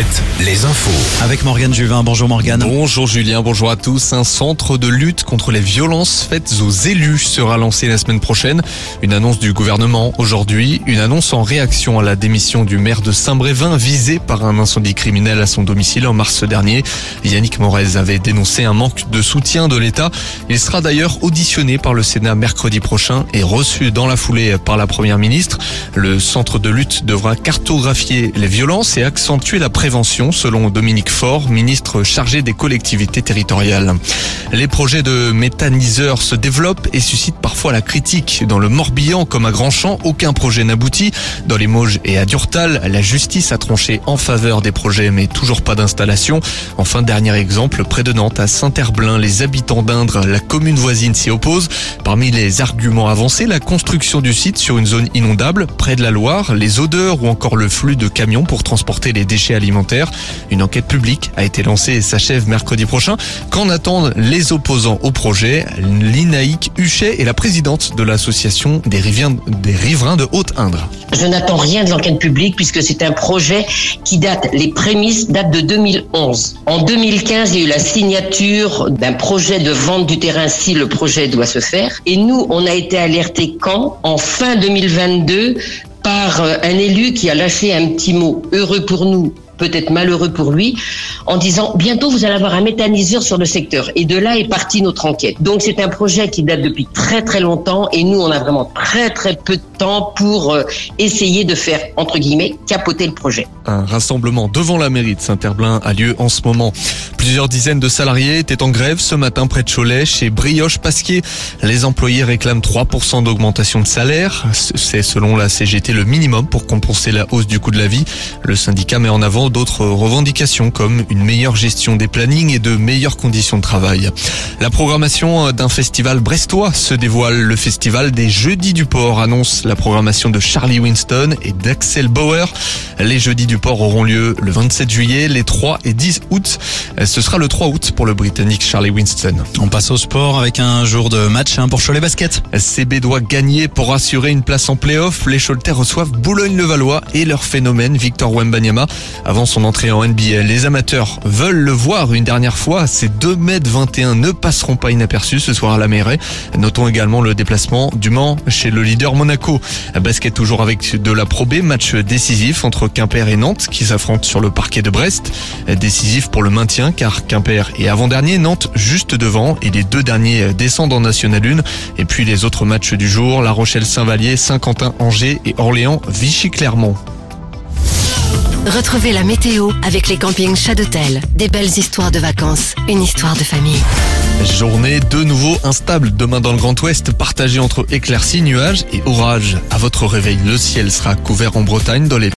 7, les infos. Avec Morgane Juvin. Bonjour Morgane. Bonjour Julien, bonjour à tous. Un centre de lutte contre les violences faites aux élus sera lancé la semaine prochaine. Une annonce du gouvernement aujourd'hui, une annonce en réaction à la démission du maire de Saint-Brévin visé par un incendie criminel à son domicile en mars dernier. Yannick Morez avait dénoncé un manque de soutien de l'État. Il sera d'ailleurs auditionné par le Sénat mercredi prochain et reçu dans la foulée par la première ministre. Le centre de lutte devra cartographier les violences et accentuer la prévention, selon Dominique Faure, ministre chargé des collectivités territoriales. Les projets de méthaniseurs se développent et suscitent parfois la critique. Dans le Morbihan comme à Grandchamp, aucun projet n'aboutit. Dans les Mauges et à Durtal, la justice a tranché en faveur des projets mais toujours pas d'installation. Enfin, dernier exemple, près de Nantes, à Saint-Herblain, les habitants d'Indre, la commune voisine s'y opposent. Parmi les arguments avancés, la construction du site sur une zone inondable, près de la Loire, les odeurs ou encore le flux de camions pour transporter les déchets alimentaires. Une enquête publique a été lancée et s'achève mercredi prochain. Qu'en attendent les opposants au projet? Linaïque Huchet est la présidente de l'association des, des riverains de Haute-Indre. Je n'attends rien de l'enquête publique puisque c'est un projet qui date, les prémices datent de 2011. En 2015, il y a eu la signature d'un projet de vente du terrain si le projet doit se faire. Et nous, on a été alertés quand? En fin 2022 par un élu qui a lâché un petit mot heureux pour nous peut-être malheureux pour lui, en disant bientôt vous allez avoir un méthaniseur sur le secteur. Et de là est partie notre enquête. Donc c'est un projet qui date depuis très très longtemps et nous on a vraiment très très peu de temps pour euh, essayer de faire entre guillemets capoter le projet. Un rassemblement devant la mairie de Saint-Herblain a lieu en ce moment. Plusieurs dizaines de salariés étaient en grève ce matin près de Cholet chez Brioche Pasquier. Les employés réclament 3% d'augmentation de salaire. C'est selon la CGT le minimum pour compenser la hausse du coût de la vie. Le syndicat met en avant d'autres revendications comme une meilleure gestion des plannings et de meilleures conditions de travail. La programmation d'un festival brestois se dévoile. Le festival des Jeudis du Port annonce la programmation de Charlie Winston et d'Axel Bauer. Les Jeudis du Port auront lieu le 27 juillet, les 3 et 10 août. Ce sera le 3 août pour le Britannique Charlie Winston. On passe au sport avec un jour de match hein, pour Cholet Basket. CB doit gagner pour assurer une place en play-off. Les Choletais reçoivent Boulogne-le-Valois et leur phénomène Victor Wembanyama avant son entrée en NBA. Les amateurs veulent le voir une dernière fois. Ces 2 mètres 21 ne passeront pas inaperçus ce soir à la mairie. Notons également le déplacement du Mans chez le leader Monaco. Basket toujours avec de la Pro match décisif entre Quimper et Nantes qui s'affrontent sur le parquet de Brest. Décisif pour le maintien car Quimper est avant-dernier, Nantes juste devant et les deux derniers descendent en National 1. Et puis les autres matchs du jour, La Rochelle-Saint-Vallier, Saint-Quentin-Angers et Orléans-Vichy-Clermont. Retrouvez la météo avec les campings Chadotel. Des belles histoires de vacances, une histoire de famille. Journée de nouveau instable demain dans le Grand Ouest, partagée entre éclaircies, nuages et orages. À votre réveil, le ciel sera couvert en Bretagne dans les